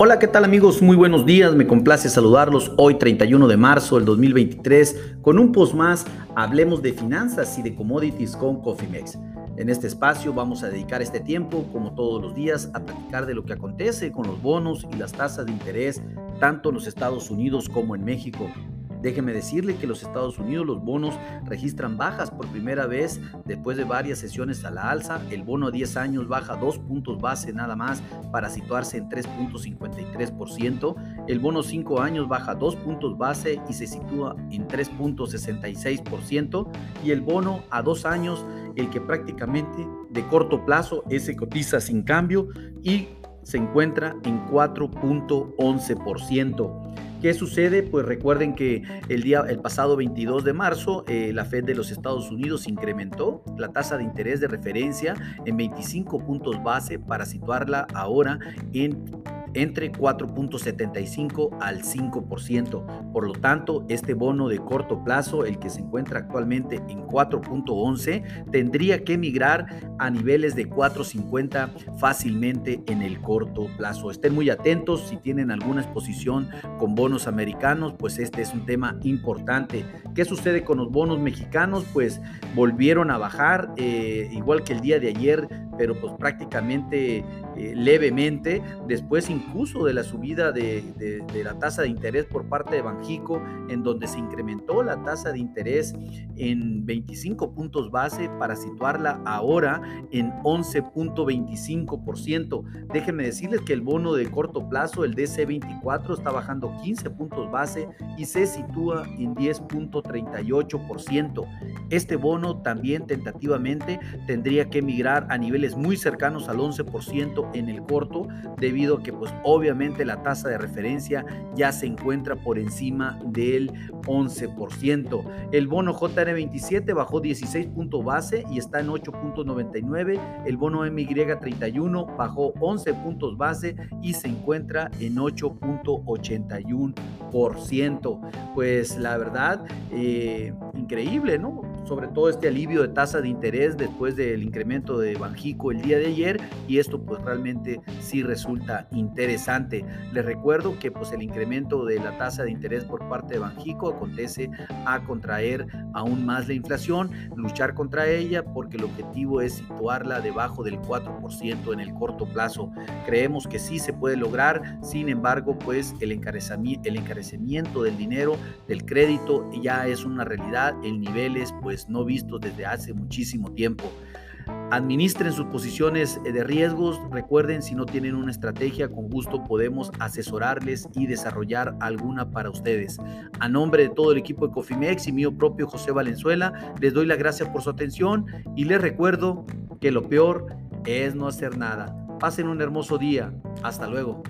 Hola, ¿qué tal amigos? Muy buenos días, me complace saludarlos hoy 31 de marzo del 2023 con un post más, hablemos de finanzas y de commodities con Cofimex. En este espacio vamos a dedicar este tiempo, como todos los días, a platicar de lo que acontece con los bonos y las tasas de interés, tanto en los Estados Unidos como en México. Déjeme decirle que los Estados Unidos los bonos registran bajas por primera vez después de varias sesiones a la alza. El bono a 10 años baja dos puntos base nada más para situarse en 3.53%. El bono 5 años baja dos puntos base y se sitúa en 3.66%. Y el bono a 2 años, el que prácticamente de corto plazo, ese cotiza sin cambio y se encuentra en 4.11%. ¿Qué sucede? Pues recuerden que el, día, el pasado 22 de marzo eh, la Fed de los Estados Unidos incrementó la tasa de interés de referencia en 25 puntos base para situarla ahora en entre 4.75 al 5%. Por lo tanto, este bono de corto plazo, el que se encuentra actualmente en 4.11, tendría que migrar a niveles de 4.50 fácilmente en el corto plazo. Estén muy atentos si tienen alguna exposición con bonos americanos, pues este es un tema importante. ¿Qué sucede con los bonos mexicanos? Pues volvieron a bajar, eh, igual que el día de ayer, pero pues prácticamente eh, levemente, después incluso de la subida de, la tasa de interés por parte de Banjico, en donde se incrementó la tasa de interés en 25 puntos base para situarla ahora en 11.25%. Déjenme decirles que el bono de corto plazo, el DC24, está bajando 15 puntos base y se sitúa en 10.38%. Este bono también tentativamente tendría que migrar a niveles muy cercanos al 11% en el corto, debido a que pues obviamente la tasa de referencia ya se encuentra por encima del 11%. El bono JR27 bajó 16 puntos base y está en 8.99. El bono MY31 bajó 11 puntos base y se encuentra en 8.81%. Pues la verdad, eh, increíble, ¿no? Sobre todo este alivio de tasa de interés después del incremento de Banjico el día de ayer y esto pues realmente sí resulta interesante. Les recuerdo que pues el incremento de la tasa de interés por parte de Banjico acontece a contraer aún más la inflación, luchar contra ella porque el objetivo es situarla debajo del 4% en el corto plazo. Creemos que sí se puede lograr, sin embargo pues el encarecimiento, el encarecimiento del dinero, del crédito ya es una realidad en niveles pues no vistos desde hace muchísimo tiempo. Administren sus posiciones de riesgos. Recuerden, si no tienen una estrategia, con gusto podemos asesorarles y desarrollar alguna para ustedes. A nombre de todo el equipo de Cofimex y mío propio José Valenzuela, les doy las gracias por su atención y les recuerdo que lo peor es no hacer nada. Pasen un hermoso día. Hasta luego.